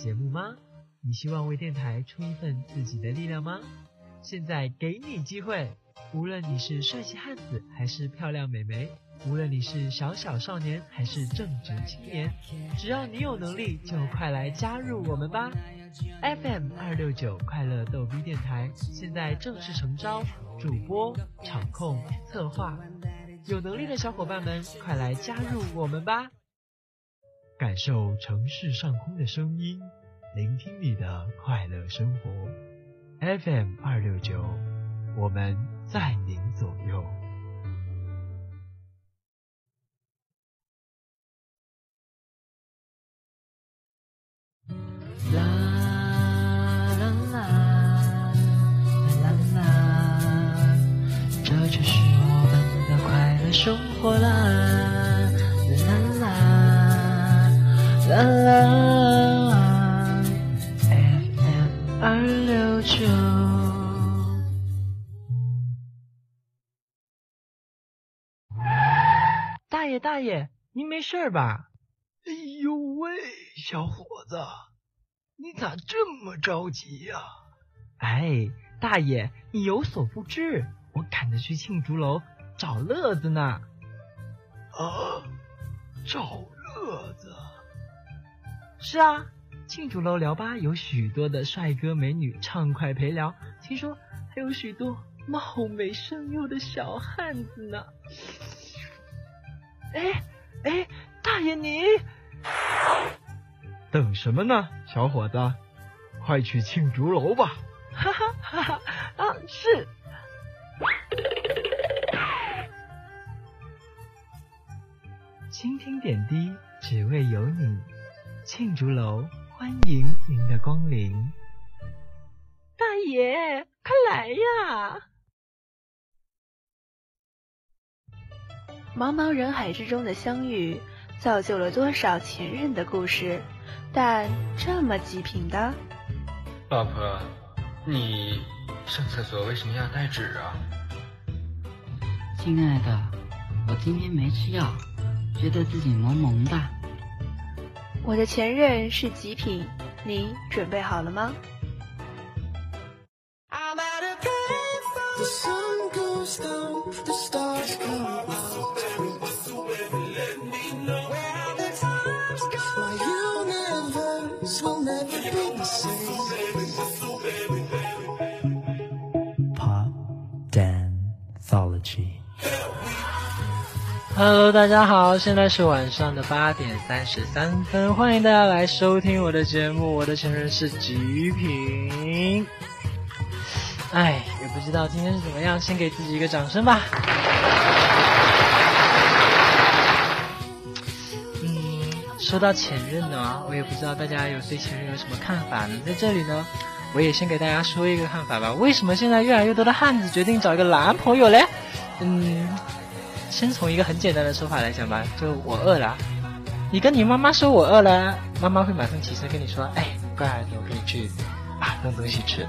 节目吗？你希望为电台出一份自己的力量吗？现在给你机会，无论你是帅气汉子还是漂亮美眉，无论你是小小少年还是正直青年，只要你有能力，就快来加入我们吧！FM 二六九快乐逗逼电台现在正式诚招主播、场控、策划，有能力的小伙伴们，快来加入我们吧！感受城市上空的声音，聆听你的快乐生活。FM 二六九，我们在您左右。啦啦啦啦啦，这就是我们的快乐生活啦啦啦啦啦大爷，大爷，您没事吧？哎呦喂，小伙子，你咋这么着急呀、哎，大爷，你有所不知，我赶着去庆竹楼找乐子呢。啊？找乐子？是啊，罄竹楼聊吧有许多的帅哥美女畅快陪聊，听说还有许多貌美声优的小汉子呢。哎哎，大爷你等什么呢，小伙子？快去庆竹楼吧！哈哈哈哈啊是。倾听点滴，只为有你。庆竹楼，欢迎您的光临。大爷，快来呀！茫茫人海之中的相遇，造就了多少前任的故事？但这么极品的，老婆，你上厕所为什么要带纸啊？亲爱的，我今天没吃药，觉得自己萌萌的。我的前任是极品，你准备好了吗？Hello，大家好，现在是晚上的八点三十三分，欢迎大家来收听我的节目。我的前任是极品。哎，也不知道今天是怎么样，先给自己一个掌声吧。嗯，说到前任呢，我也不知道大家有对前任有什么看法呢。在这里呢，我也先给大家说一个看法吧。为什么现在越来越多的汉子决定找一个男朋友嘞？嗯，先从一个很简单的说法来讲吧，就我饿了，你跟你妈妈说我饿了，妈妈会马上起身跟你说，哎，乖儿子，我跟你去啊弄东西吃，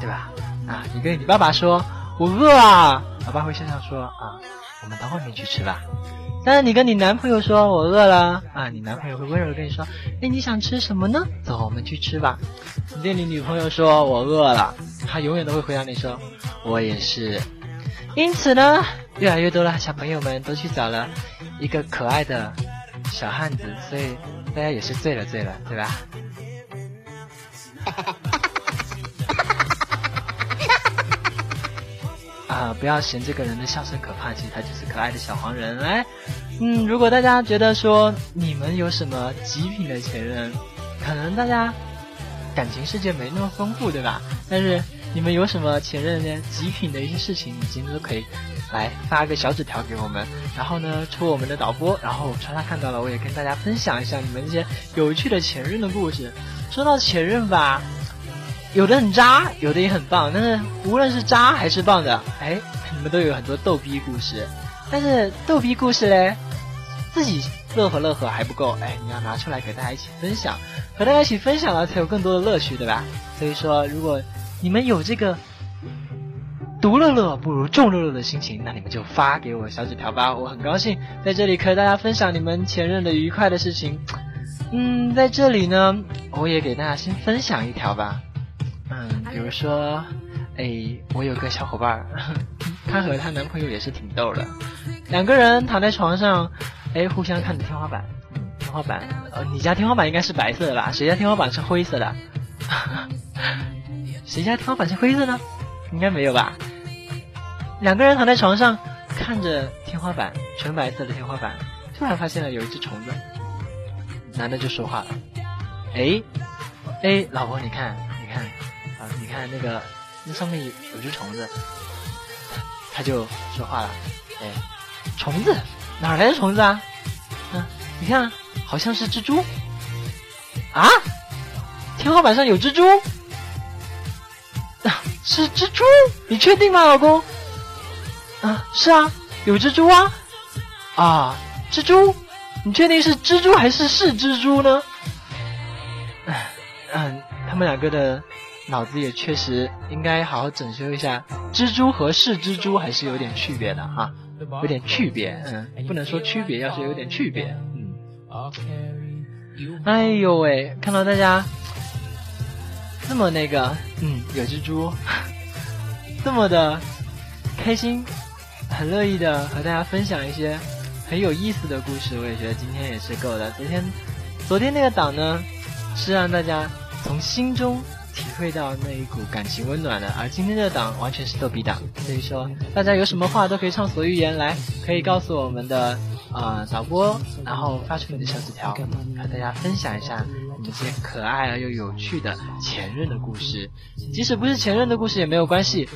对吧？啊，你跟你爸爸说我饿啊，爸爸会笑笑说啊，我们到外面去吃吧。但是你跟你男朋友说我饿了啊，你男朋友会温柔的跟你说，哎，你想吃什么呢？走，我们去吃吧。你对你女朋友说我饿了，她永远都会回答你说我也是。因此呢，越来越多的小朋友们都去找了一个可爱的小汉子，所以大家也是醉了醉了，对吧？啊，不要嫌这个人的笑声可怕，其实他就是可爱的小黄人。来，嗯，如果大家觉得说你们有什么极品的前任，可能大家感情世界没那么丰富，对吧？但是你们有什么前任呢？极品的一些事情，你今天都可以来发个小纸条给我们，然后呢，抽我们的导播，然后川他看到了，我也跟大家分享一下你们这些有趣的前任的故事。说到前任吧。有的很渣，有的也很棒，但是无论是渣还是棒的，哎，你们都有很多逗逼故事。但是逗逼故事嘞，自己乐呵乐呵还不够，哎，你要拿出来给大家一起分享，和大家一起分享了才有更多的乐趣，对吧？所以说，如果你们有这个独乐乐不如众乐乐的心情，那你们就发给我小纸条吧，我很高兴在这里和大家分享你们前任的愉快的事情。嗯，在这里呢，我也给大家先分享一条吧。嗯，比如说，哎，我有个小伙伴儿，她和她男朋友也是挺逗的，两个人躺在床上，哎，互相看着天花板。嗯，天花板，呃，你家天花板应该是白色的吧？谁家天花板是灰色的？谁家天花板是灰色呢？应该没有吧？两个人躺在床上，看着天花板，纯白色的天花板，突然发现了有一只虫子。男的就说话了：“哎，哎，老婆，你看，你看，啊，你看那个那上面有有只虫子。”他就说话了：“哎，虫子哪来的虫子啊？嗯，你看，好像是蜘蛛。啊，天花板上有蜘蛛。”是蜘蛛？你确定吗，老公？啊，是啊，有蜘蛛啊！啊，蜘蛛？你确定是蜘蛛还是是蜘蛛呢？嗯，他们两个的脑子也确实应该好好整修一下，蜘蛛和是蜘蛛还是有点区别的哈，有点区别，嗯，不能说区别，要是有点区别，嗯。哎呦喂，看到大家。这么那个，嗯，有蜘蛛，这么的开心，很乐意的和大家分享一些很有意思的故事。我也觉得今天也是够了。昨天，昨天那个档呢，是让大家从心中体会到那一股感情温暖的，而今天这个档完全是逗比档。所以说，大家有什么话都可以畅所欲言，来可以告诉我们的啊导播，然后发出你的小纸条，和大家分享一下你。这些可爱而又有趣的前任的故事，即使不是前任的故事也没有关系，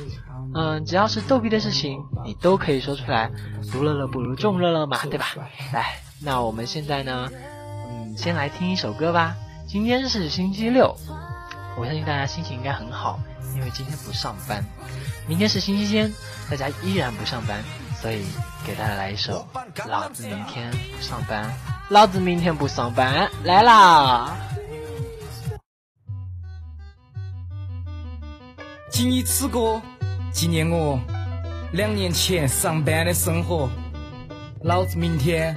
嗯，只要是逗比的事情，你都可以说出来。独乐乐不如众乐乐嘛，对吧？来，那我们现在呢，嗯，先来听一首歌吧。今天是星期六，我相信大家心情应该很好，因为今天不上班。明天是星期天，大家依然不上班，所以给大家来一首《老子明天不上班》，老子明天不上班，来啦！谨以此歌纪念我两年前上班的生活。老子明天。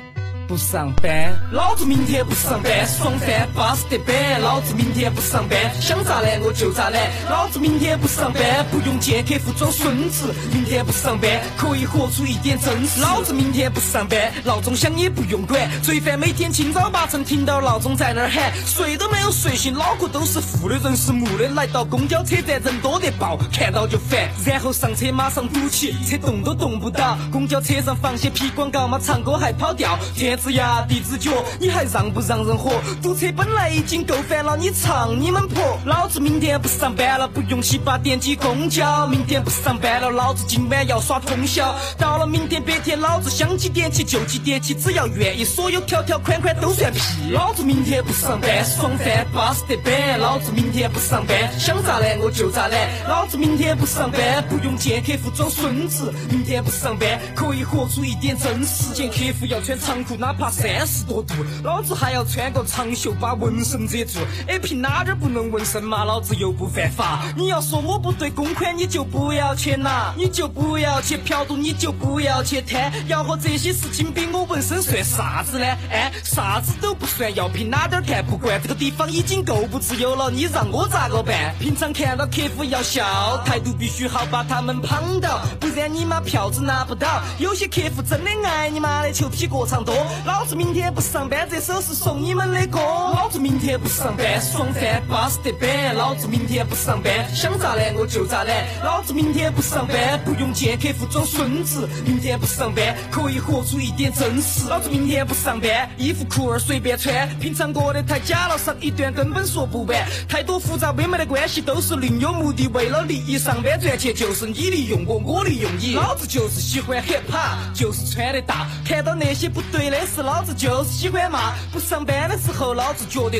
不上班，老子明天不上班，爽翻巴适得板。老子明天不上班，想咋懒我就咋懒。老子明天不上班，不用见客户装孙子。明天不上班，可以活出一点真实。老子明天不上班，闹钟响也不用管。罪犯每天清早八晨听到闹钟在那儿喊，睡都没有睡醒，脑壳都是负的，人是木的。来到公交车站，人多得爆，看到就烦。然后上车马上堵起，车动都动不到。公交车上放些屁广告嘛，唱歌还跑调。天。子牙，地子脚，你还让不让人活？堵车本来已经够烦了，你唱你们婆！老子明天不上班了，不用七八点挤公交。明天不上班了，老子今晚要耍通宵。到了明天白天，老子想几点起就几点起，只要愿意，所有条条款款都算屁。老子明天不上班，爽翻巴适得板。老子明天不上班，想咋懒我就咋懒。老子明天不上班，不用见客户装孙子。明天不上班，可以活出一点真实。见客户要穿长裤，哪怕三十多度，老子还要穿个长袖把纹身遮住。哎，凭哪点不能纹身嘛？老子又不犯法。你要说我不对公款，你就不要去拿，你就不要去嫖赌，你就不要去贪。要和这些事情比，我纹身算啥子呢？哎，啥子都不算，要凭哪点看不惯？这个地方已经够不自由了，你让我咋个办？平常看到客户要笑，态度必须好，把他们捧到，不然你妈票子拿不到。有些客户真的爱你妈的，球皮过长多。老子明天不上班，这首是送你们的歌。明天不上班，爽翻巴适得板。老子明天不上班，想咋懒我就咋懒。老子明天不上班，不用见客户装孙子。明天不上班，可以活出一点真实。老子明天不上班，衣服裤儿随便穿。平常过得太假了，上一段根本说不完。太多复杂微妙的关系都是另有目的，为了利益上班赚钱，就是你利用我，我利用你。老子就是喜欢 hiphop，就是穿的大。看到那些不对的事。老子就是喜欢骂，不上班的时候，老子觉得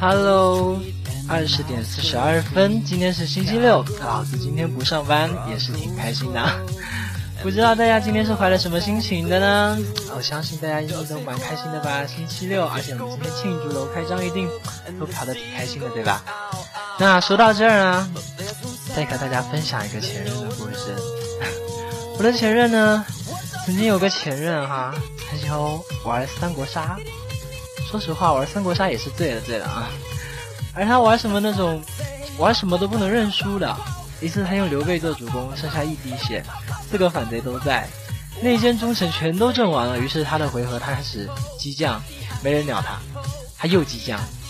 Hello，二十点四十二分，今天是星期六，老子今天不上班也是挺开心的。不知道大家今天是怀了什么心情的呢？我相信大家一定都蛮开心的吧。星期六，而且我们今天庆祝楼开张，一定都嫖得挺开心的，对吧？那说到这儿呢，再和大家分享一个前任的故事。我的前任呢，曾经有个前任哈，他喜欢玩三国杀。说实话，玩三国杀也是醉了醉了啊。而他玩什么那种，玩什么都不能认输的。一次他用刘备做主公，剩下一滴血，四个反贼都在，内奸忠臣全都阵亡了。于是他的回合他开始激将，没人鸟他，他又激将，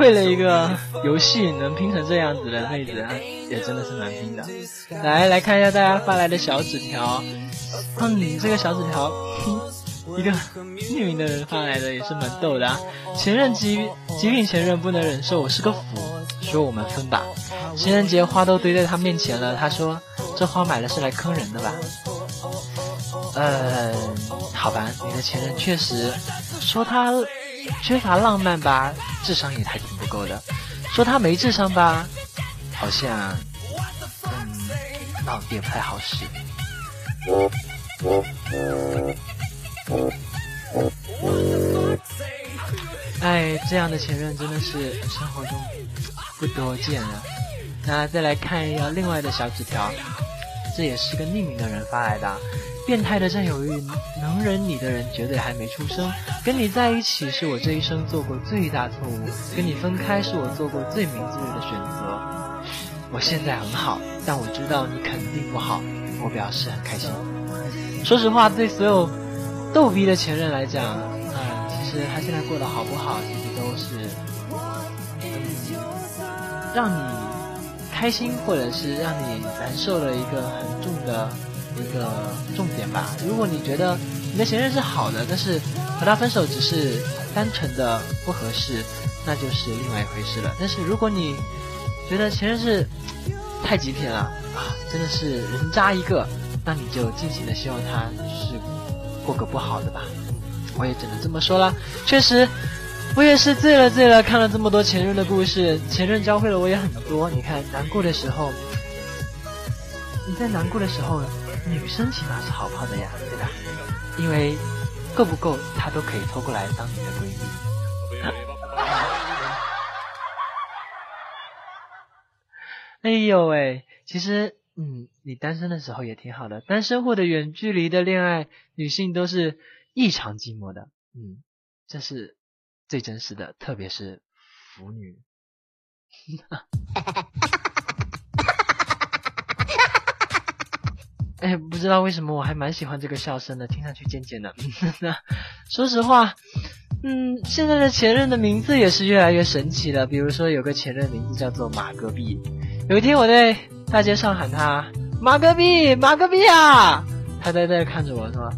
为了一个 游戏能拼成这样子的妹子，也真的是蛮拼的。来来看一下大家发来的小纸条，嗯，这个小纸条，一个匿名的人发来的也是蛮逗的。啊。前任极极品前任不能忍受我是个腐，说我们分吧。情人节花都堆在他面前了，他说这花买的是来坑人的吧？呃，好吧，你的前任确实说他。缺乏浪漫吧，智商也还挺不够的。说他没智商吧，好像，嗯，脑子也不太好使。哎，这样的前任真的是生活中不多见了。那再来看一下另外的小纸条，这也是个匿名的人发来的。变态的占有欲，能忍你的人绝对还没出生。跟你在一起是我这一生做过最大错误，跟你分开是我做过最明智的选择。我现在很好，但我知道你肯定不好，我表示很开心。说实话，对所有逗逼的前任来讲，嗯，其实他现在过得好不好，其实都是让你开心或者是让你难受的一个很重的。一个重点吧。如果你觉得你的前任是好的，但是和他分手只是单纯的不合适，那就是另外一回事了。但是如果你觉得前任是太极品了啊，真的是人渣一个，那你就尽情的希望他是过个不好的吧。我也只能这么说了。确实，我也是醉了醉了，看了这么多前任的故事，前任教会了我也很多。你看，难过的时候，你在难过的时候。女生起码是好泡的呀，对吧？因为够不够，她都可以偷过来当你的闺蜜。哎呦喂，其实，嗯，你单身的时候也挺好的。单身或者远距离的恋爱，女性都是异常寂寞的。嗯，这是最真实的，特别是腐女。哎，不知道为什么我还蛮喜欢这个笑声的，听上去贱贱的。说实话，嗯，现在的前任的名字也是越来越神奇了。比如说，有个前任名字叫做马戈壁。有一天我在大街上喊他马戈壁，马戈壁啊！他呆呆看着我说：“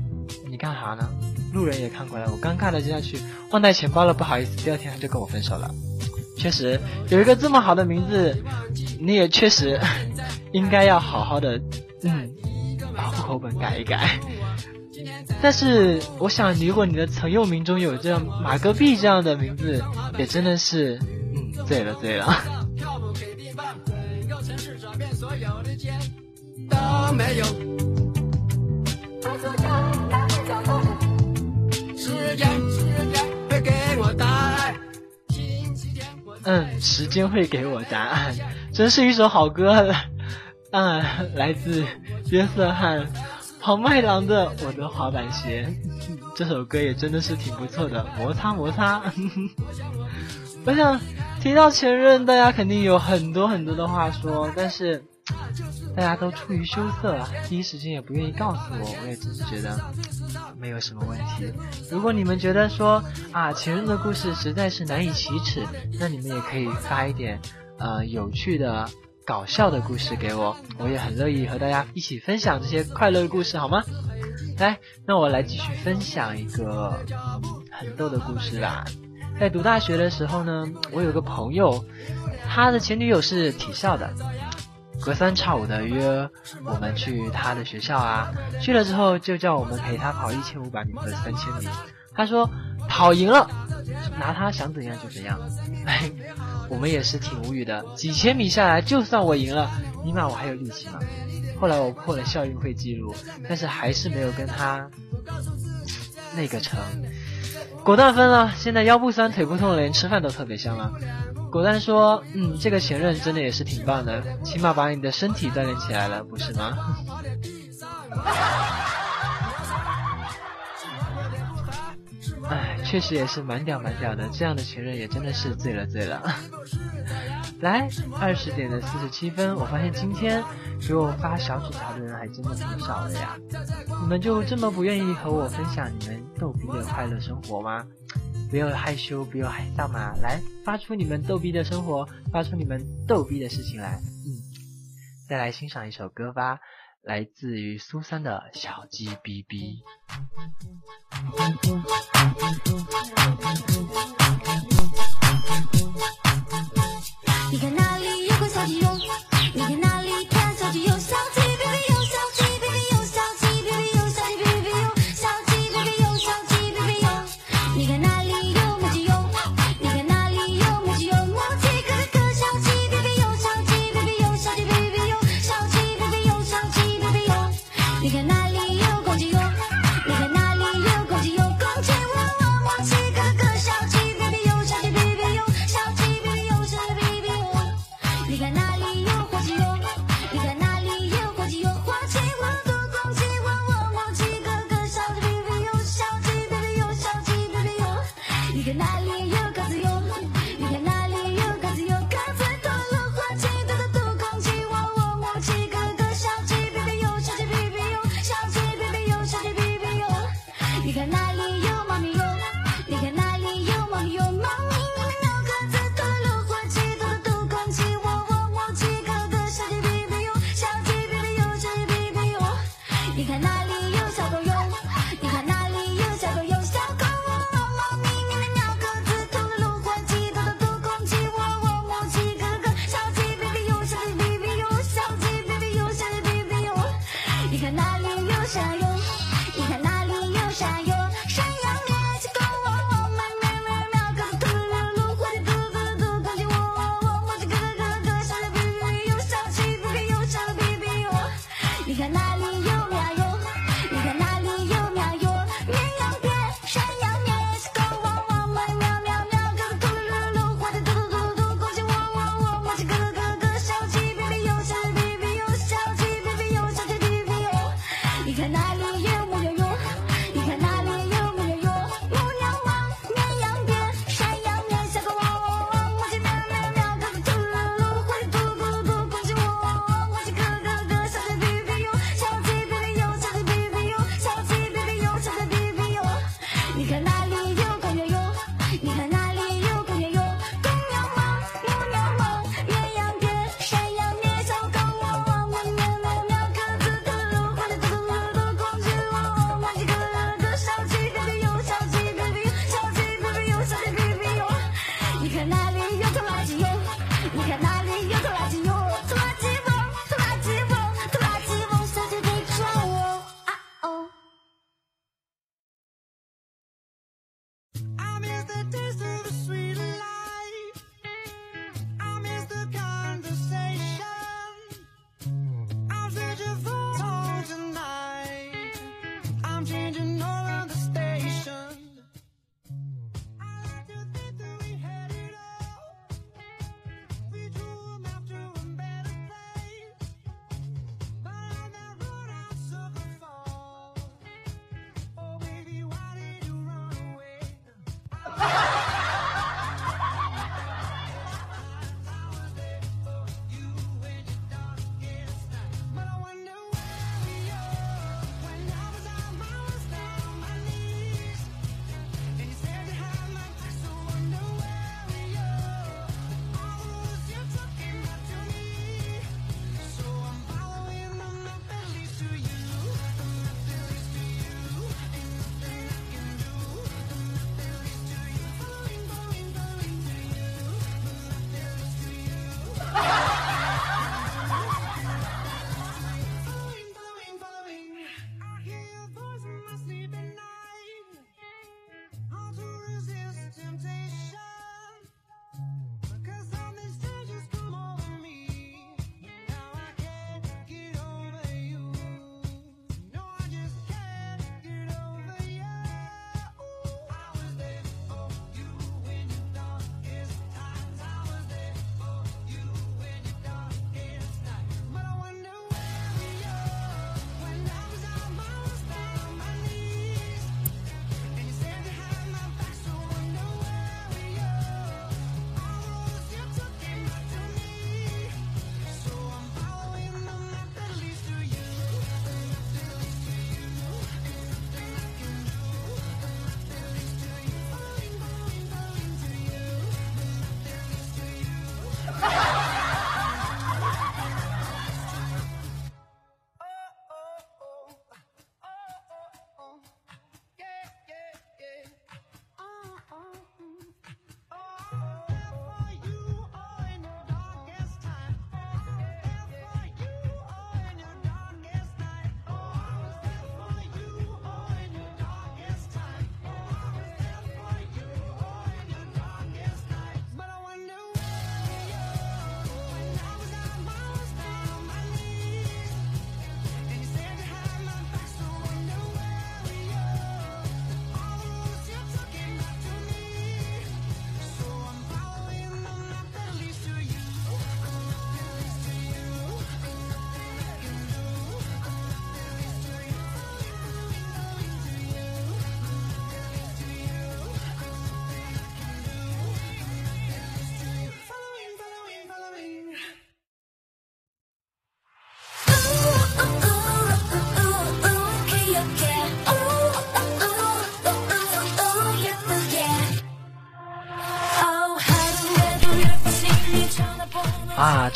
你干啥呢？”路人也看过来，我尴尬的接下去忘带钱包了，不好意思。第二天他就跟我分手了。确实有一个这么好的名字，你也确实 应该要好好的，嗯。把户口本改一改，但是我想，如果你的曾用名中有这样马戈壁这样的名字，也真的是，嗯，醉了醉了。嗯，时间会给我答案，真是一首好歌。啊，来自约瑟翰庞麦郎的《我的滑板鞋》这首歌也真的是挺不错的，摩擦摩擦。我想提到前任，大家肯定有很多很多的话说，但是大家都出于羞涩，第一时间也不愿意告诉我。我也只是觉得没有什么问题。如果你们觉得说啊前任的故事实在是难以启齿，那你们也可以发一点。呃有趣的、搞笑的故事给我，我也很乐意和大家一起分享这些快乐的故事，好吗？来，那我来继续分享一个很逗的故事啦。在读大学的时候呢，我有个朋友，他的前女友是体校的，隔三差五的约我们去他的学校啊，去了之后就叫我们陪他跑一千五百米和三千米。他说跑赢了，拿他想怎样就怎样。哎，我们也是挺无语的，几千米下来，就算我赢了，尼玛我还有力气吗？后来我破了校运会记录，但是还是没有跟他那个成。果断分了，现在腰不酸腿不痛，连吃饭都特别香了。果断说，嗯，这个前任真的也是挺棒的，起码把你的身体锻炼起来了，不是吗？确实也是蛮屌蛮屌的，这样的前任也真的是醉了醉了。来，二十点的四十七分，我发现今天给我发小纸条的人还真的挺少的呀。你们就这么不愿意和我分享你们逗逼的快乐生活吗？不要害羞，不要害臊嘛！来，发出你们逗逼的生活，发出你们逗逼的事情来。嗯，再来欣赏一首歌吧，来自于苏三的《小鸡哔哔》。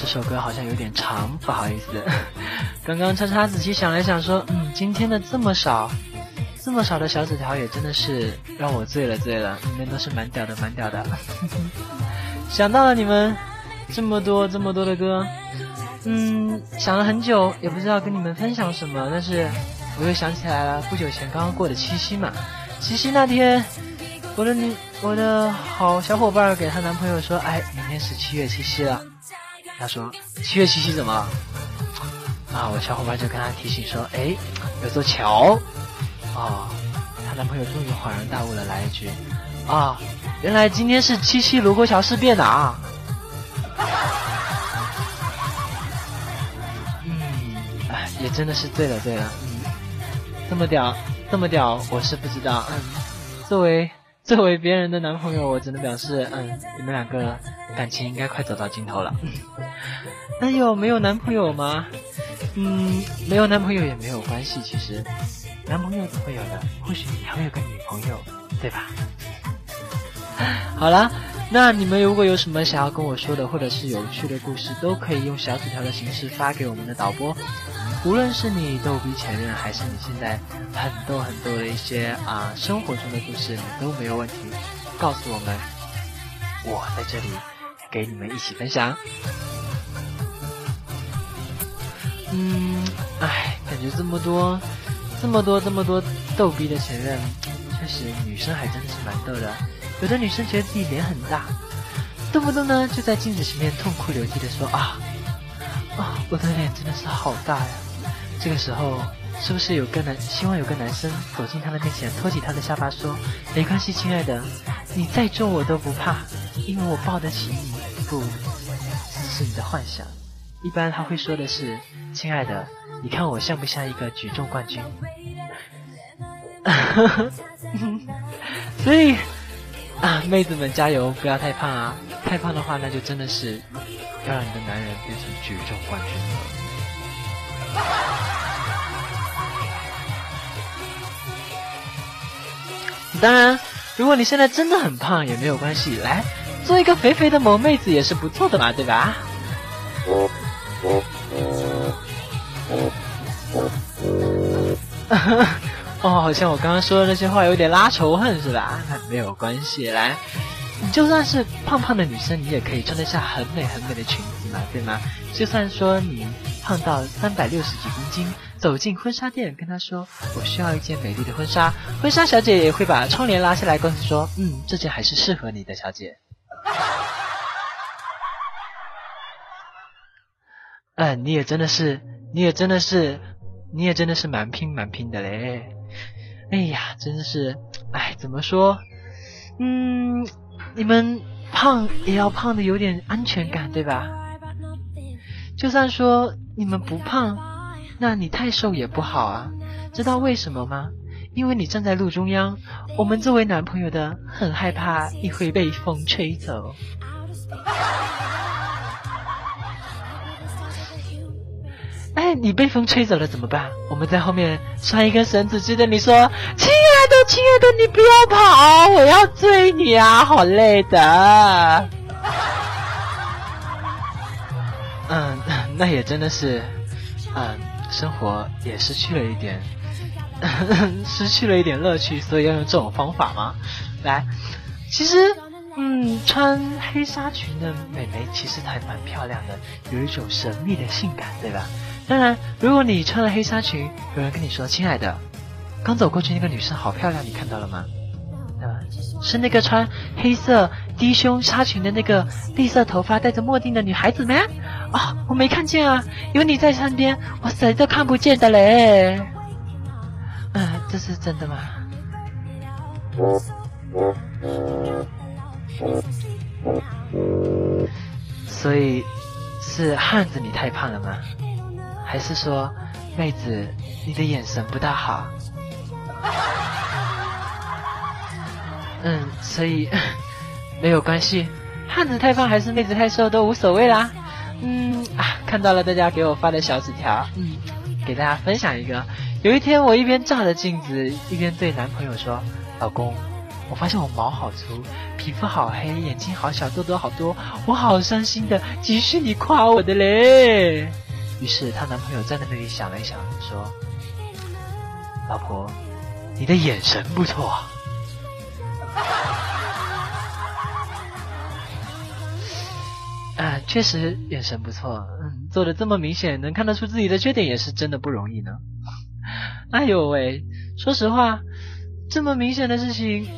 这首歌好像有点长，不好意思。刚刚叉叉仔细想来想说，嗯，今天的这么少，这么少的小纸条也真的是让我醉了醉了，里面都是蛮屌的蛮屌的。想到了你们这么多这么多的歌，嗯，想了很久，也不知道跟你们分享什么，但是我又想起来了，不久前刚刚过的七夕嘛，七夕那天，我的女我的好小伙伴给她男朋友说，哎，明天是七月七夕了。他说七月七夕怎么了？啊，我小伙伴就跟他提醒说，哎，有座桥。啊，她男朋友终于恍然大悟了，来一句，啊，原来今天是七七卢沟桥事变的啊。嗯，哎，也真的是醉了醉了。嗯，这么屌，这么屌，我是不知道。嗯，作为 作为别人的男朋友，我只能表示，嗯，你们两个感情应该快走到尽头了。那有没有男朋友吗？嗯，没有男朋友也没有关系，其实男朋友总会有的，或许你还有个女朋友，对吧？好了，那你们如果有什么想要跟我说的，或者是有趣的故事，都可以用小纸条的形式发给我们的导播。无论是你逗逼前任，还是你现在很多很多的一些啊生活中的故事，你都没有问题，告诉我们，我在这里给你们一起分享。嗯，唉，感觉这么多，这么多，这么多逗逼的前任，确实女生还真的是蛮逗的。有的女生觉得自己脸很大，动不动呢就在镜子前面痛哭流涕的说啊啊，我的脸真的是好大呀。这个时候，是不是有个男希望有个男生走进她的面前，托起她的下巴说：“没关系，亲爱的，你再重我都不怕，因为我抱得起你。”不，只是你的幻想。一般他会说的是：“亲爱的，你看我像不像一个举重冠军？” 所以啊，妹子们加油，不要太胖啊！太胖的话，那就真的是要让你的男人变成举重冠军了。当然，如果你现在真的很胖也没有关系，来做一个肥肥的萌妹子也是不错的嘛，对吧？哦，好像我刚刚说的那些话有点拉仇恨是吧？那没有关系，来，你就算是胖胖的女生，你也可以穿得下很美很美的裙子嘛，对吗？就算说你胖到三百六十几公斤，走进婚纱店跟他说我需要一件美丽的婚纱，婚纱小姐也会把窗帘拉下来，告诉说，嗯，这件还是适合你的，小姐。嗯，你也真的是，你也真的是，你也真的是蛮拼蛮拼的嘞。哎呀，真的是，哎，怎么说？嗯，你们胖也要胖的有点安全感，对吧？就算说你们不胖，那你太瘦也不好啊。知道为什么吗？因为你站在路中央，我们作为男朋友的很害怕你会被风吹走。哎，你被风吹走了怎么办？我们在后面拴一根绳子，追着你说：“亲爱的，亲爱的，你不要跑，我要追你啊，好累的。” 嗯，那也真的是，嗯，生活也失去了一点，失去了一点乐趣，所以要用这种方法吗？来，其实，嗯，穿黑纱裙的美眉其实还蛮漂亮的，有一种神秘的性感，对吧？当然，如果你穿了黑纱裙，有人跟你说：“亲爱的，刚走过去那个女生好漂亮，你看到了吗？”是那个穿黑色低胸纱裙的那个绿色头发、戴着墨镜的女孩子吗？啊、我没看见啊，有你在身边，我谁都看不见的嘞。嗯，这是真的吗？所以是汉子你太胖了吗？还是说，妹子你的眼神不大好？嗯，所以 没有关系，汉子太胖还是妹子太瘦都无所谓啦。嗯啊，看到了大家给我发的小纸条，嗯，给大家分享一个。有一天我一边照着镜子，一边对男朋友说：“老公，我发现我毛好粗，皮肤好黑，眼睛好小，痘痘好多，我好伤心的，急需你夸我的嘞。于是她男朋友站在那里想了一想，说：“老婆，你的眼神不错啊。”，确实眼神不错，嗯，做的这么明显，能看得出自己的缺点，也是真的不容易呢。哎呦喂，说实话，这么明显的事情，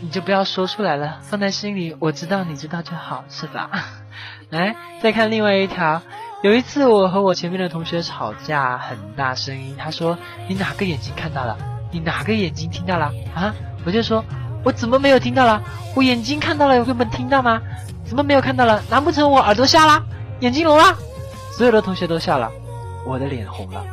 你就不要说出来了，放在心里，我知道你知道就好，是吧？来，再看另外一条。有一次，我和我前面的同学吵架，很大声音，他说：“你哪个眼睛看到了？你哪个眼睛听到了？啊？”我就说：“我怎么没有听到了？我眼睛看到了，有根本听到吗？怎么没有看到了？难不成我耳朵瞎了？眼睛聋了？”所有的同学都笑了，我的脸红了。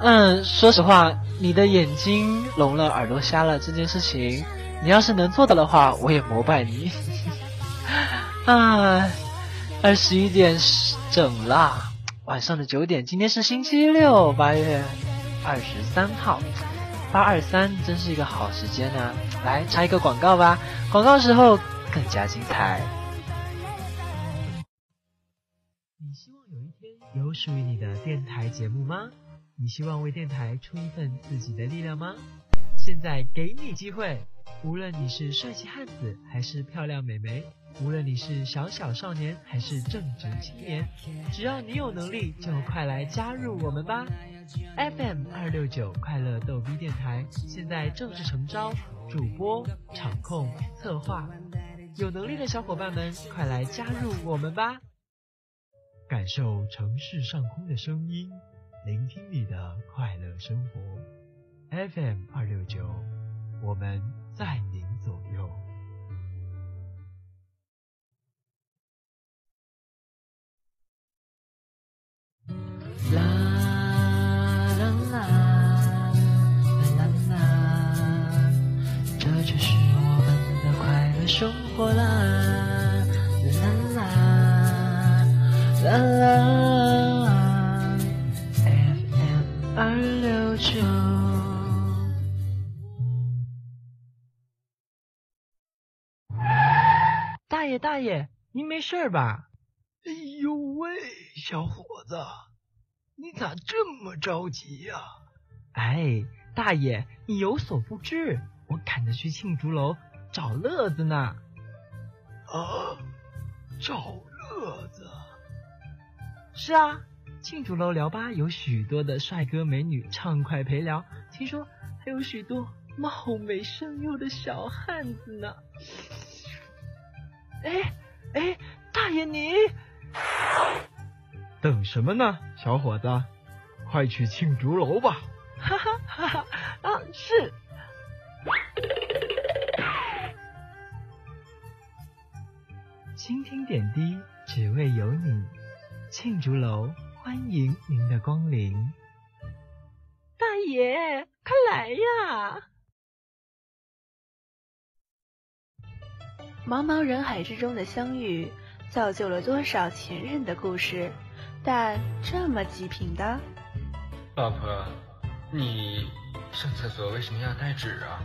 嗯，说实话，你的眼睛聋了，耳朵瞎了这件事情，你要是能做到的话，我也膜拜你。啊，二十一点整啦，晚上的九点，今天是星期六，八月二十三号，八二三，真是一个好时间呢、来插一个广告吧，广告时候更加精彩。你希望有一天有属于你的电台节目吗？你希望为电台出一份自己的力量吗？现在给你机会，无论你是帅气汉子还是漂亮美眉，无论你是小小少年还是正直青年，只要你有能力，就快来加入我们吧！FM 二六九快乐逗逼电台现在正式诚招主播、场控、策划，有能力的小伙伴们，快来加入我们吧！感受城市上空的声音。聆听你的快乐生活，FM 二六九，我们在生活啦啦啦啦啦，FM 二六九。大爷大爷，您没事吧？哎呦喂，小伙子，你咋这么着急呀、哎，大爷，你有所不知，我赶着去庆竹楼找乐子呢。啊？找乐子？是啊，庆竹楼聊吧有许多的帅哥美女畅快陪聊，听说还有许多貌美声优的小汉子呢。哎哎，大爷你等什么呢，小伙子？快去庆竹楼吧！哈哈哈哈啊是。蜻蜓点滴，只为有你。庆竹楼，欢迎您的光临。大爷，快来呀！茫茫人海之中的相遇，造就了多少前任的故事？但这么极品的，老婆，你上厕所为什么要带纸啊？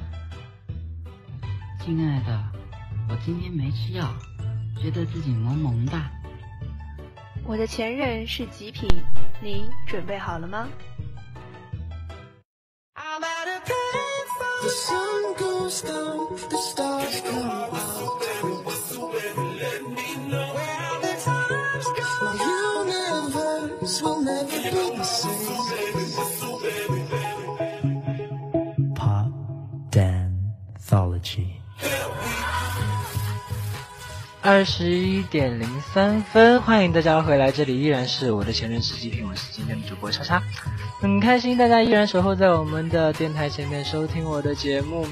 亲爱的，我今天没吃药，觉得自己萌萌的。我的前任是极品，你准备好了吗？The sun goes down, the stars 二十一点零三分，欢迎大家回来，这里依然是我的前任是极品，我是今天的主播叉叉，很开心大家依然守候在我们的电台前面收听我的节目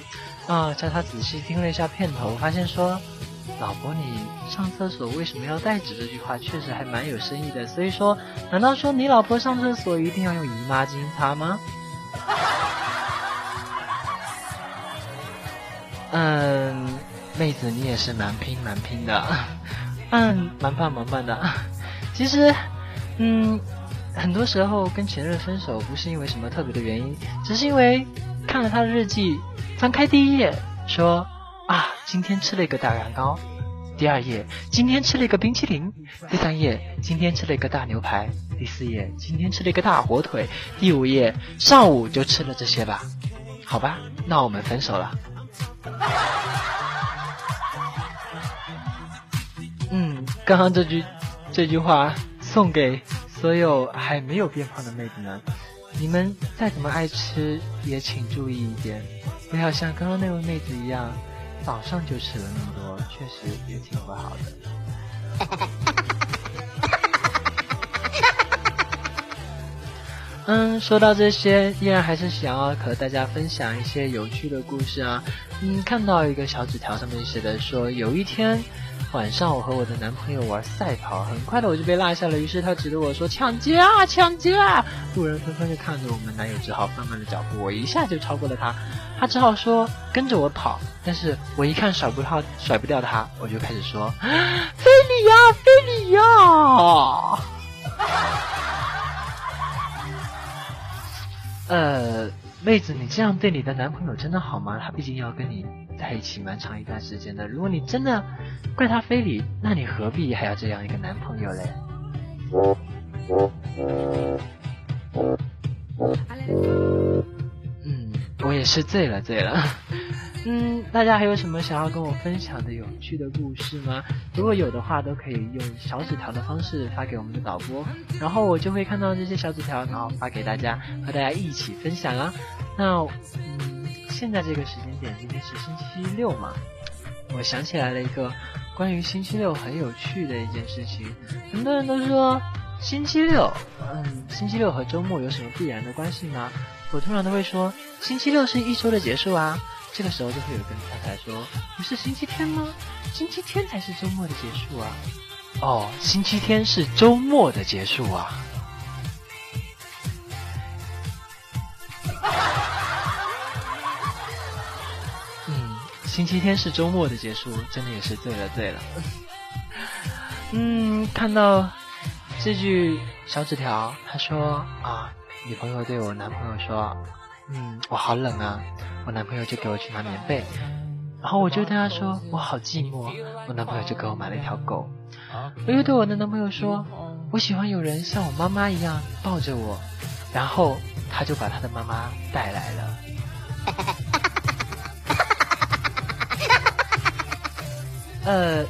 啊。莎莎仔细听了一下片头，发现说，老婆你上厕所为什么要带纸这句话确实还蛮有深意的，所以说，难道说你老婆上厕所一定要用姨妈巾擦吗？嗯，妹子你也是蛮拼蛮拼的，嗯，蛮棒蛮棒的。其实，嗯，很多时候跟前任分手不是因为什么特别的原因，只是因为看了他的日记，翻开第一页说啊，今天吃了一个大蛋糕。第二页，今天吃了一个冰淇淋；第三页，今天吃了一个大牛排；第四页，今天吃了一个大火腿；第五页，上午就吃了这些吧。好吧，那我们分手了。刚刚这句这句话送给所有还没有变胖的妹子们，你们再怎么爱吃，也请注意一点，不要像刚刚那位妹子一样。早上就吃了那么多，确实也挺不好的。嗯，说到这些，依然还是想要和大家分享一些有趣的故事啊。嗯，看到一个小纸条上面写的说，有一天晚上我和我的男朋友玩赛跑，很快的我就被落下了，于是他指着我说抢劫啊抢劫啊！路人纷纷的看着我们，男友只好放慢了脚步，我一下就超过了他。他只好说跟着我跑，但是我一看甩不掉，甩不掉他，我就开始说：“非礼呀，非礼呀！”呃，妹子，你这样对你的男朋友真的好吗？他毕竟要跟你在一起蛮长一段时间的。如果你真的怪他非礼，那你何必还要这样一个男朋友嘞？嗯，我也是醉了醉了。嗯，大家还有什么想要跟我分享的有趣的故事吗？如果有的话，都可以用小纸条的方式发给我们的导播，然后我就会看到这些小纸条，然后发给大家，和大家一起分享啊。那嗯，现在这个时间点，今天是星期六嘛，我想起来了一个关于星期六很有趣的一件事情。很多人都说星期六，嗯，星期六和周末有什么必然的关系吗？我通常都会说，星期六是一周的结束啊。这个时候就会有个太太说：“不是星期天吗？星期天才是周末的结束啊！”哦，星期天是周末的结束啊！星期天是周末的结束，真的也是醉了醉了。嗯，看到这句小纸条，他说啊，女朋友对我男朋友说：“嗯，我好冷啊。”我男朋友就给我去拿棉被，然后我就对他说我好寂寞，我男朋友就给我买了一条狗。我又对我的男朋友说，我喜欢有人像我妈妈一样抱着我，然后他就把他的妈妈带来了。呃，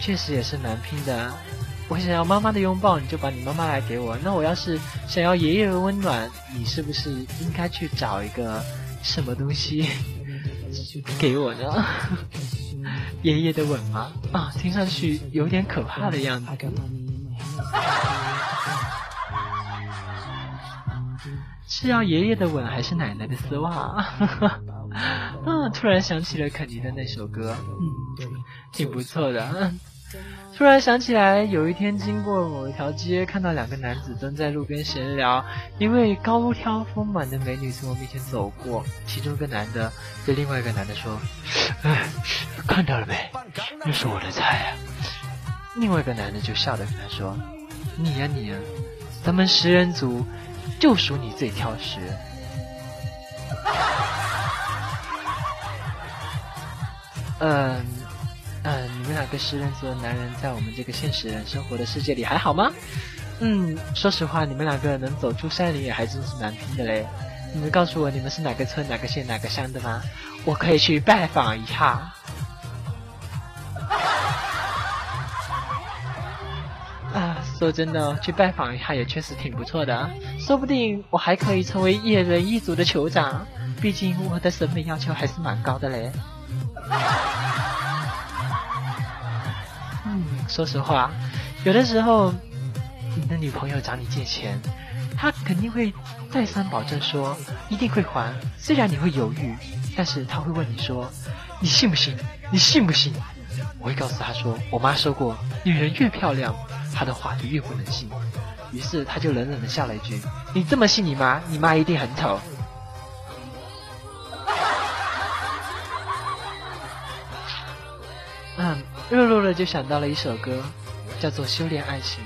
确实也是蛮拼的。我想要妈妈的拥抱，你就把你妈妈来给我。那我要是想要爷爷的温暖，你是不是应该去找一个？什么东西给我呢？爷爷的吻吗？啊，听上去有点可怕的样子。是要爷爷的吻还是奶奶的丝袜？啊，突然想起了肯尼的那首歌，嗯，挺不错的。突然想起来，有一天经过某一条街，看到两个男子蹲在路边闲聊。一位高挑丰满的美女从我面前走过，其中一个男的对另外一个男的说：“哎，看到了没？那是我的菜啊。”另外一个男的就笑着跟他说：“你呀你呀，咱们食人族就属你最挑食。” 嗯。嗯，你们两个食人族的男人在我们这个现实人生活的世界里还好吗？嗯，说实话，你们两个能走出山林也还真是蛮拼的嘞。你们告诉我你们是哪个村、哪个县、哪个乡的吗？我可以去拜访一下。啊，说真的，去拜访一下也确实挺不错的，说不定我还可以成为野人一族的酋长。毕竟我的审美要求还是蛮高的嘞。说实话，有的时候，你的女朋友找你借钱，她肯定会再三保证说一定会还。虽然你会犹豫，但是她会问你说：“你信不信？你信不信？”我会告诉她说：“我妈说过，女人越漂亮，她的话就越不能信。”于是她就冷冷的笑了一句：“你这么信你妈？你妈一定很丑。”嗯。弱弱的就想到了一首歌，叫做《修炼爱情》。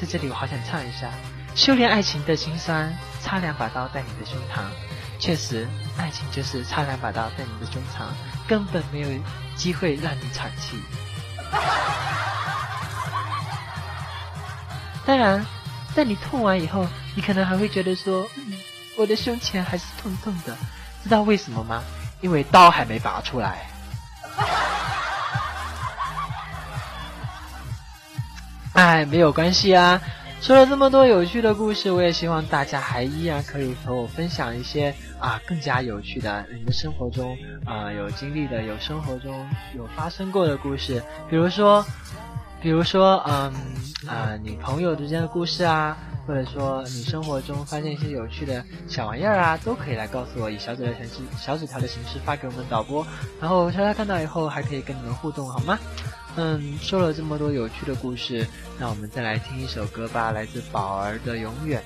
在这里，我好想唱一下：修炼爱情的心酸，插两把刀在你的胸膛。确实，爱情就是插两把刀在你的胸膛，根本没有机会让你喘气。当然，在你痛完以后，你可能还会觉得说，我的胸前还是痛痛的，知道为什么吗？因为刀还没拔出来。哎，没有关系啊。说了这么多有趣的故事，我也希望大家还依然可以和我分享一些啊更加有趣的你们生活中啊有经历的、有生活中有发生过的故事，比如说，比如说嗯啊你朋友之间的故事啊，或者说你生活中发现一些有趣的小玩意儿啊，都可以来告诉我，以小纸条形式、小纸条的形式发给我们导播，然后悄悄看到以后还可以跟你们互动，好吗？嗯，说了这么多有趣的故事，那我们再来听一首歌吧，来自宝儿的《永远》。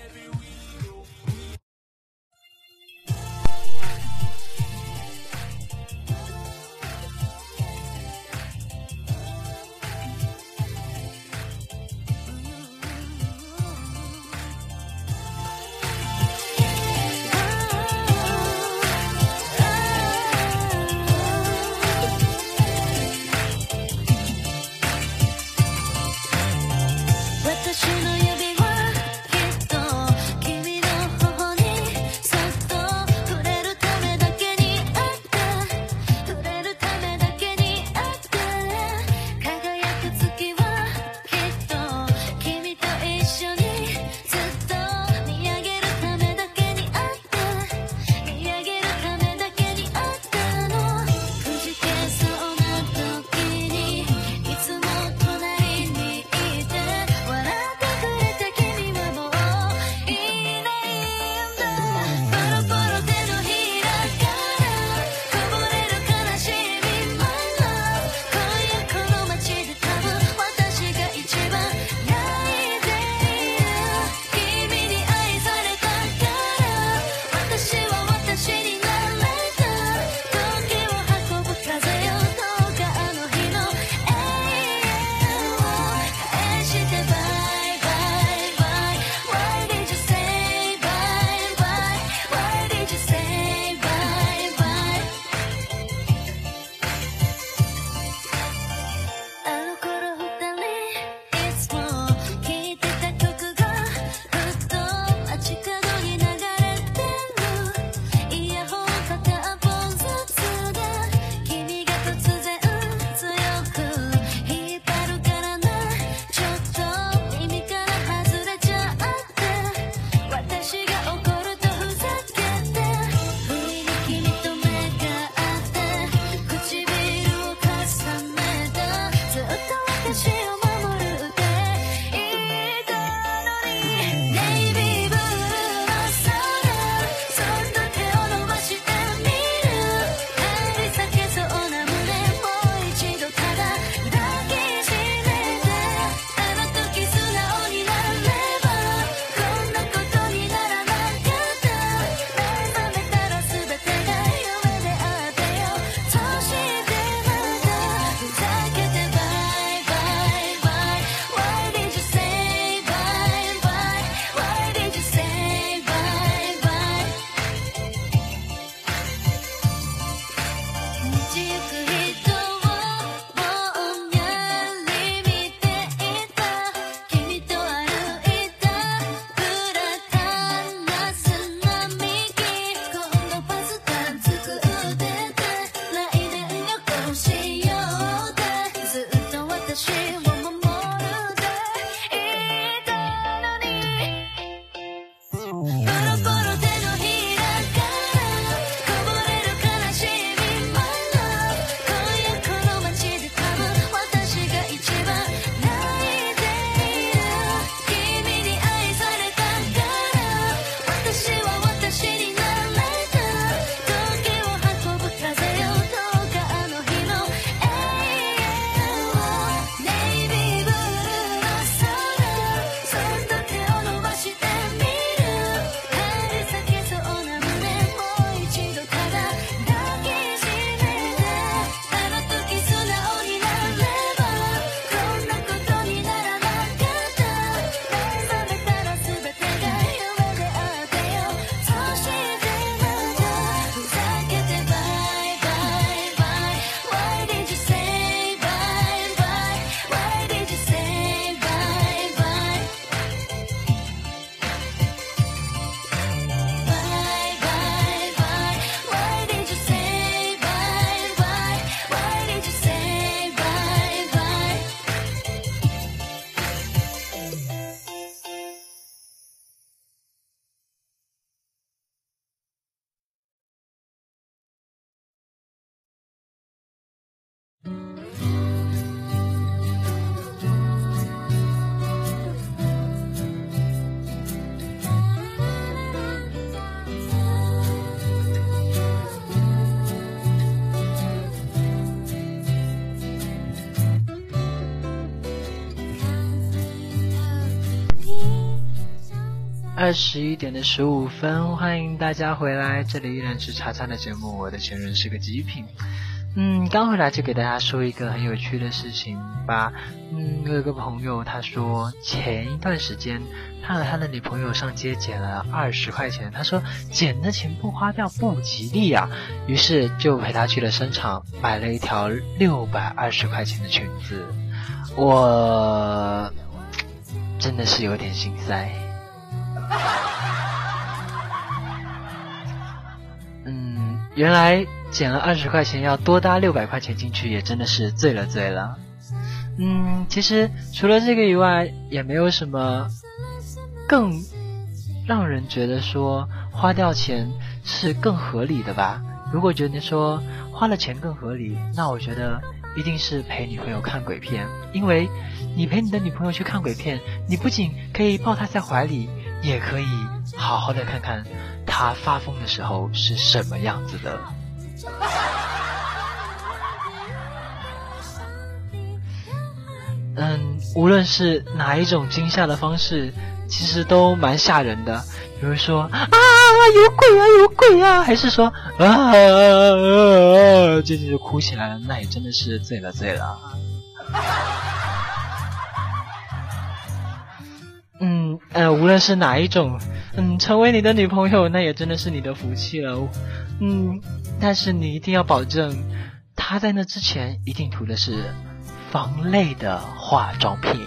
二十一点的十五分，欢迎大家回来，这里依然是叉叉的节目，我的前任是个极品。嗯，刚回来就给大家说一个很有趣的事情吧。嗯，我有个朋友，他说前一段时间他和他的女朋友上街捡了二十块钱，他说捡的钱不花掉不吉利啊，于是就陪他去了商场买了一条六百二十块钱的裙子。我真的是有点心塞。嗯，原来捡了二十块钱要多搭六百块钱进去，也真的是醉了醉了。嗯，其实除了这个以外，也没有什么更让人觉得说花掉钱是更合理的吧。如果觉得说花了钱更合理，那我觉得一定是陪女朋友看鬼片，因为你陪你的女朋友去看鬼片，你不仅可以抱她在怀里，也可以好好的看看他发疯的时候是什么样子的。嗯，无论是哪一种惊吓的方式，其实都蛮吓人的。比如说啊，有鬼啊，有鬼啊，还是说啊，啊接着就哭起来了，那也真的是醉了醉了。嗯呃，无论是哪一种，嗯，成为你的女朋友，那也真的是你的福气了。嗯，但是你一定要保证，她在那之前一定涂的是防泪的化妆品，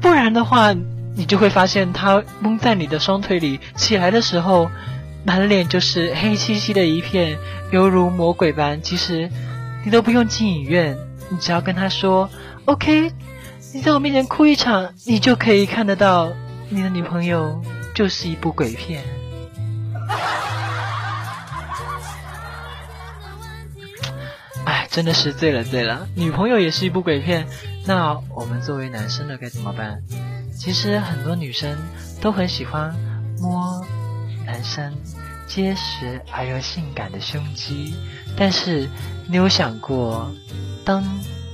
不然的话，你就会发现她蒙在你的双腿里，起来的时候，满脸就是黑漆漆的一片，犹如魔鬼般。其实你都不用进影院，你只要跟她说 “OK”，你在我面前哭一场，你就可以看得到你的女朋友就是一部鬼片。哎，真的是醉了醉了，女朋友也是一部鬼片。那我们作为男生的该怎么办？其实很多女生都很喜欢摸男生结实而又性感的胸肌，但是你有想过，当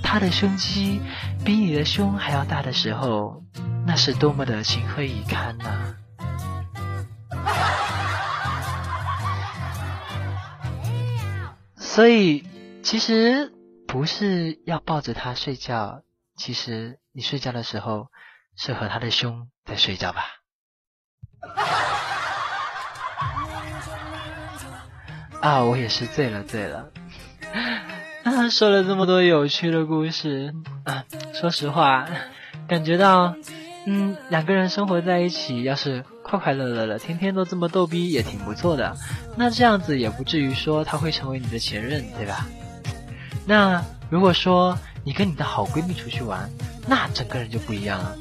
他的胸肌比你的胸还要大的时候，那是多么的情何以堪呐、所以，其实不是要抱着他睡觉，其实你睡觉的时候是和他的胸在睡觉吧。啊，我也是醉了醉了。说了这么多有趣的故事，啊，说实话，感觉到，嗯，两个人生活在一起，要是快快乐乐的，天天都这么逗逼，也挺不错的。那这样子也不至于说他会成为你的前任，对吧？那如果说你跟你的好闺蜜出去玩，那整个人就不一样了。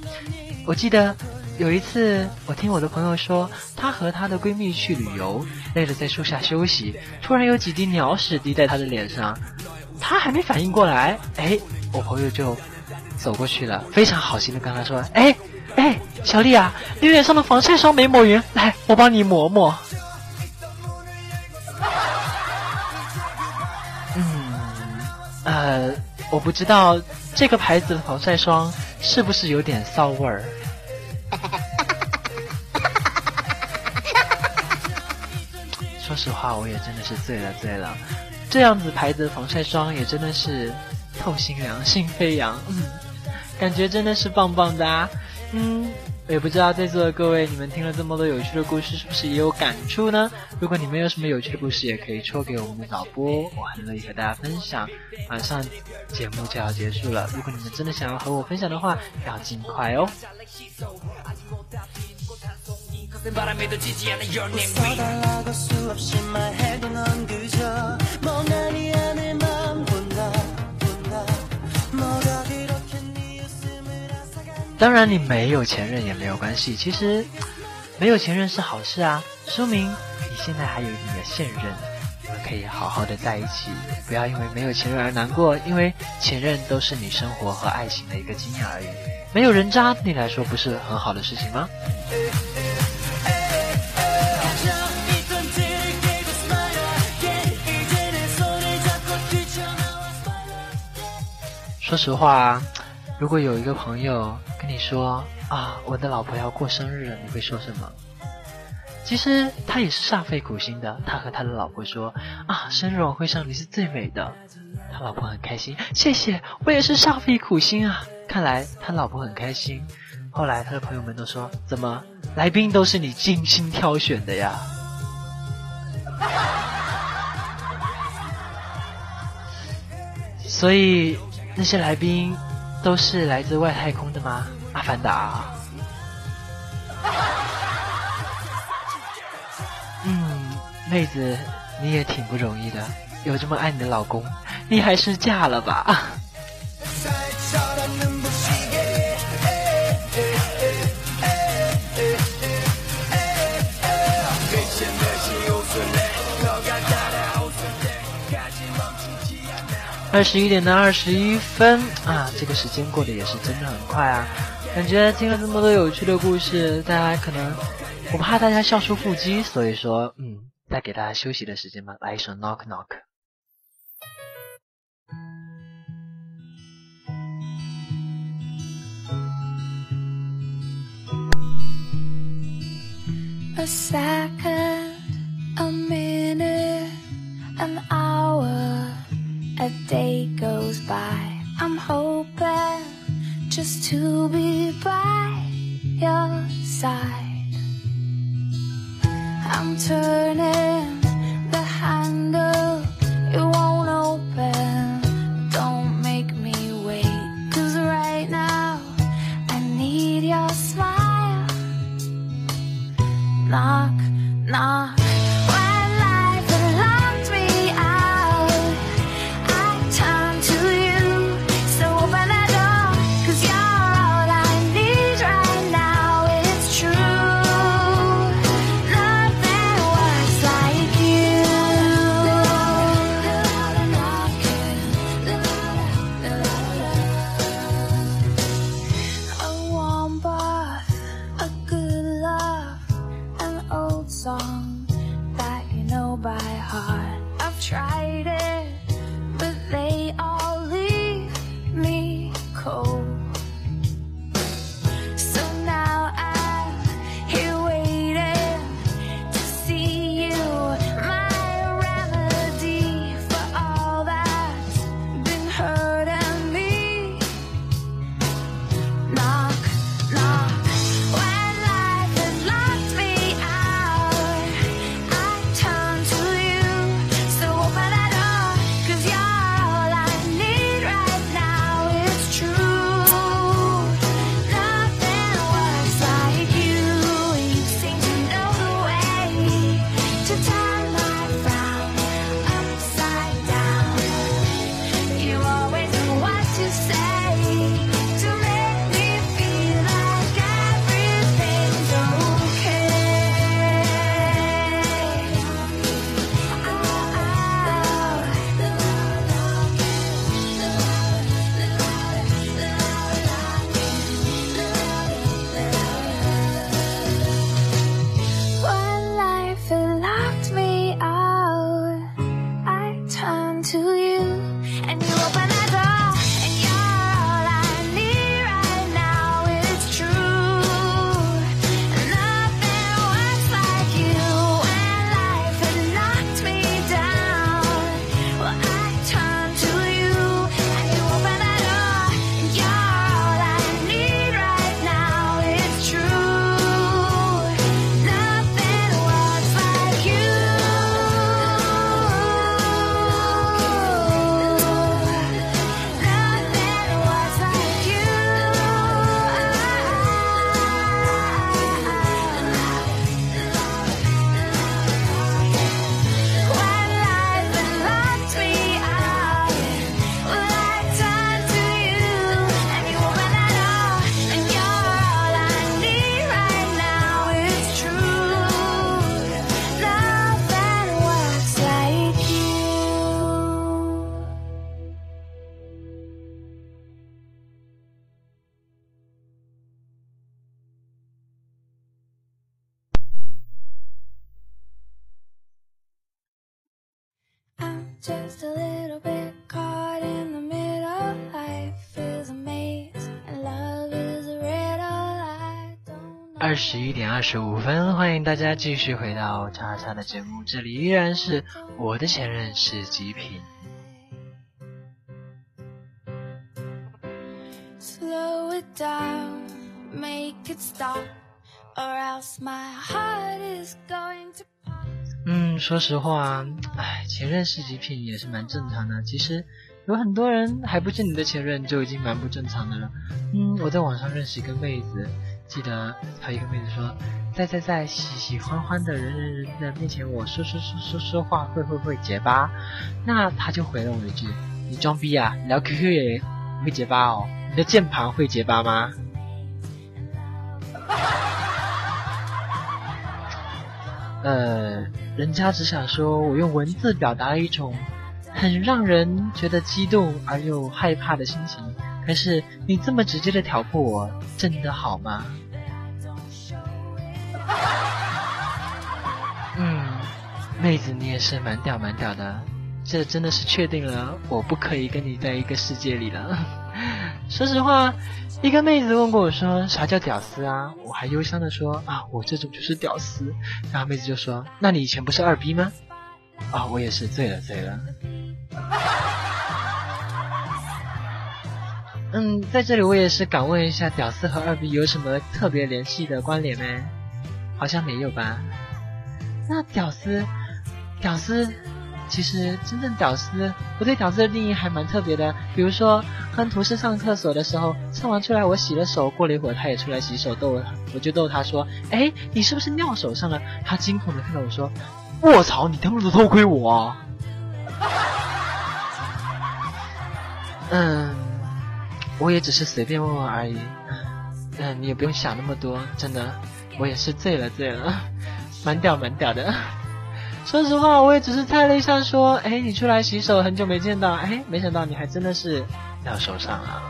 我记得有一次，我听我的朋友说，她和她的闺蜜去旅游，累了在树下休息，突然有几滴鸟屎滴在她的脸上，他还没反应过来，哎，我朋友就走过去了，非常好心的跟他说，哎哎，小丽啊，你脸上的防晒霜没抹匀，来，我帮你抹抹。嗯，呃，我不知道这个牌子的防晒霜是不是有点骚味儿。说实话，我也真的是醉了醉了。这样子牌子的防晒霜也真的是透心凉、心飞扬，嗯，感觉真的是棒棒的啊。嗯，我也不知道在座的各位，你们听了这么多有趣的故事，是不是也有感触呢？如果你们有什么有趣的故事，也可以戳给我们的导播，我很乐意和大家分享。马上节目就要结束了，如果你们真的想要和我分享的话，要尽快哦。써달라고 수없이 말해도 넌 그저 멍하니 안에 맘 본다 본다 뭐가 그렇게 네 웃음을 앗아간 当然，你没有前任也没有关系，其实没有前任是好事啊，说明你现在还有你的现任，你们可以好好的在一起，不要因为没有前任而难过，因为前任都是你生活和爱情的一个经验而已。没有人渣对你来说不是很好的事情吗？ 说实话，如果有一个朋友跟你说啊，我的老婆要过生日了，你会说什么？其实他也是煞费苦心的，他和他的老婆说啊，生日晚会上你是最美的。他老婆很开心，谢谢，我也是煞费苦心啊。看来他老婆很开心。后来他的朋友们都说，怎么来宾都是你精心挑选的呀？所以那些来宾都是来自外太空的吗？阿凡达。嗯，妹子，你也挺不容易的，有这么爱你的老公，你还是嫁了吧。二十一点的二十一分啊，这个时间过得也是真的很快啊！感觉听了这么多有趣的故事，大家可能我怕大家笑出腹肌，所以说，嗯，再给大家休息的时间吧，来一首 Knock Knock。A second, a minute, an hour, a day goes by. I'm hoping just to be by your side. I'm turning the handle, it won't open. Don't make me wait, 'cause right now I need your smile knock, knock. Just a little bit caught in the middle. Life is a maze, and love is a riddle. I don't. 二十一点二十五分，欢迎大家继续回到叉叉的节目，这里依然是我的前任是极品。Slow it down, make it stop, or else my heart is going. 说实话，哎，前任是极品也是蛮正常的。其实有很多人还不是你的前任就已经蛮不正常的了。嗯，我在网上认识一个妹子，记得她一个妹子说，在在在喜喜欢欢的人人人的面前，我说说说说说话会会会结巴。那她就回了我一句：“你装逼啊！聊 QQ 也会结巴哦？你的键盘会结巴吗？”呃，人家只想说我用文字表达了一种很让人觉得激动而又害怕的心情，可是你这么直接的挑破我，真的好吗？嗯，妹子你也是蛮屌蛮屌的，这真的是确定了我不可以跟你在一个世界里了。说实话，一个妹子问过我说啥叫屌丝啊，我还忧伤的说啊，我这种就是屌丝。然后妹子就说，那你以前不是二逼吗？啊，我也是醉了醉了。嗯，在这里我也是敢问一下，屌丝和二逼有什么特别联系的关联没？好像没有吧？那屌丝，屌丝，其实真正屌丝，我对屌丝的定义还蛮特别的。比如说，跟同事上厕所的时候，上完出来我洗了手，过了一会儿他也出来洗手，逗我，我就逗他说：“哎，你是不是尿手上了？”他惊恐的看到我说：“卧槽，你他妈的偷窥我啊！”嗯，我也只是随便问问而已。嗯，你也不用想那么多，真的，我也是醉了醉了，蛮屌蛮屌的。说实话，我也只是猜了一下，说，哎，你出来洗手，很久没见到，哎，没想到你还真的是尿手上了。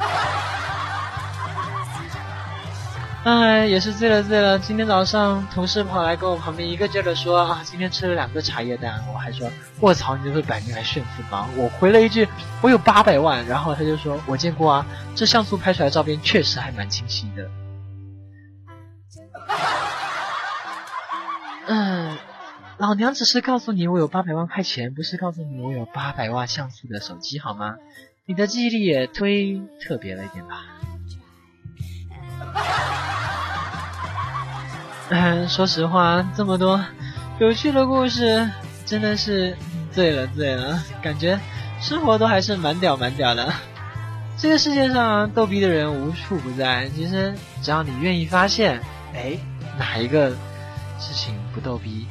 哎，也是醉了醉了。今天早上同事跑来跟我旁边一个劲儿的说啊，今天吃了两个茶叶蛋。我还说，卧槽，你这是摆明来炫富吗？我回了一句，我有八百万。然后他就说，我见过啊，这像素拍出来照片确实还蛮清晰的。嗯，老娘只是告诉你我有八百万块钱，不是告诉你我有八百万像素的手机，好吗？你的记忆力也忒特别了一点吧。嗯，说实话，这么多有趣的故事，真的是醉了醉了，感觉生活都还是蛮屌蛮屌的。这个世界上逗逼的人无处不在，其实只要你愿意发现，哎，哪一个事情不逗逼？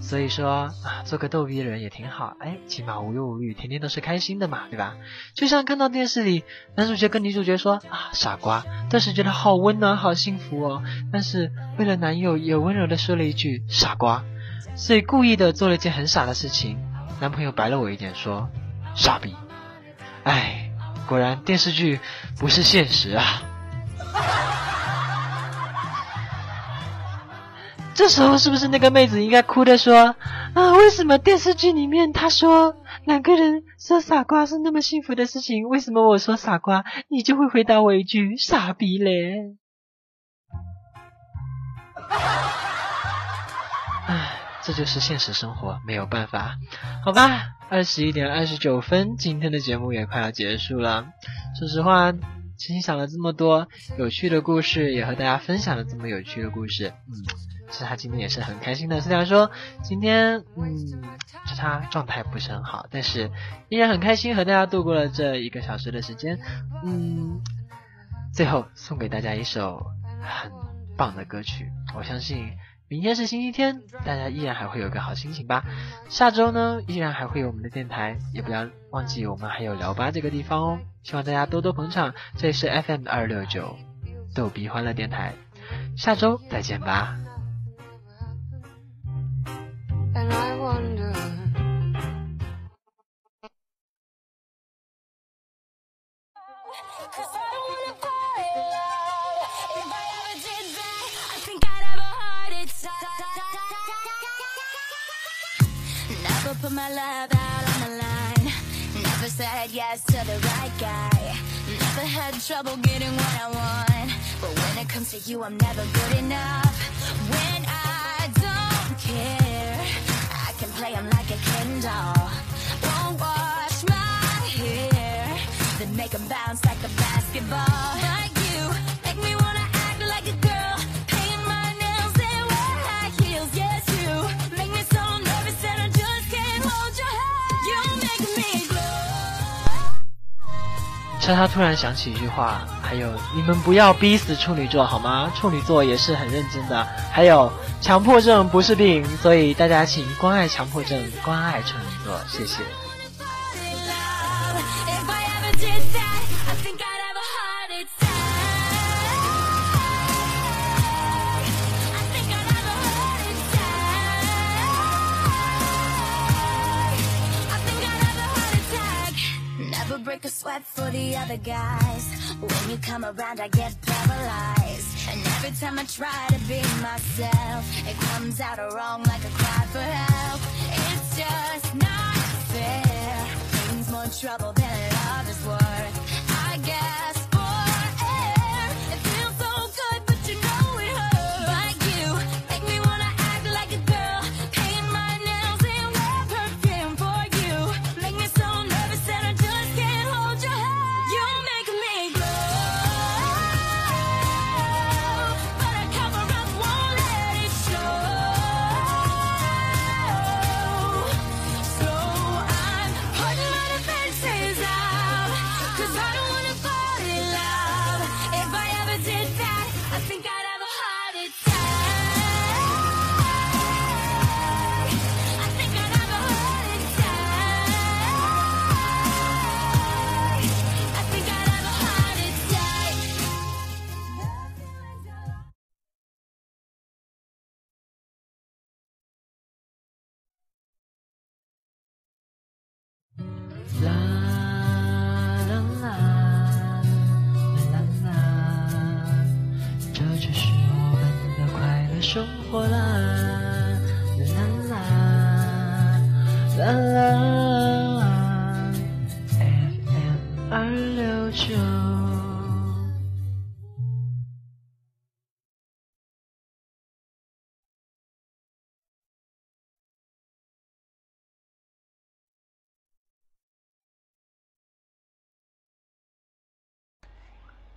所以说啊，做个逗逼的人也挺好，哎，起码无忧无虑，天天都是开心的嘛，对吧？就像看到电视里男主角跟女主角说啊傻瓜，顿时觉得好温暖，好幸福哦。但是为了男友，也温柔的说了一句傻瓜，所以故意的做了一件很傻的事情。男朋友白了我一眼，说傻逼。哎，果然电视剧不是现实啊。这时候是不是那个妹子应该哭着说啊？为什么电视剧里面他说两个人说傻瓜是那么幸福的事情，为什么我说傻瓜，你就会回答我一句傻逼嘞？唉，这就是现实生活，没有办法，好吧。二十一点二十九分，今天的节目也快要结束了。说实话，欣赏了这么多有趣的故事，也和大家分享了这么有趣的故事，嗯。是他今天也是很开心的，虽然说今天嗯，是他状态不是很好，但是依然很开心和大家度过了这一个小时的时间。嗯，最后送给大家一首很棒的歌曲，我相信明天是星期天，大家依然还会有个好心情吧。下周呢，依然还会有我们的电台，也不要忘记我们还有聊吧这个地方哦。希望大家多多捧场，这里是 FM 二六九逗比欢乐电台，下周再见吧。And I wonder. Cause I don't wanna fall in love. If I ever did that, I think I'd have a heart attack. Never put my love out on the line. Never said yes to the right guy. Never had trouble getting what I want. But when it comes to you, I'm never good enough. When I don't care, play 'em like a Ken doll. Won't wash my hair, then make 'em bounce like a basketball. Like you, make me 但他突然想起一句话，还有你们不要逼死处女座好吗？处女座也是很认真的。还有强迫症不是病，所以大家请关爱强迫症，关爱处女座，谢谢。A sweat for the other guys. When you come around, I get paralyzed. And every time I try to be myself, it comes out wrong like a cry for help. It's just not fair. Brings more trouble than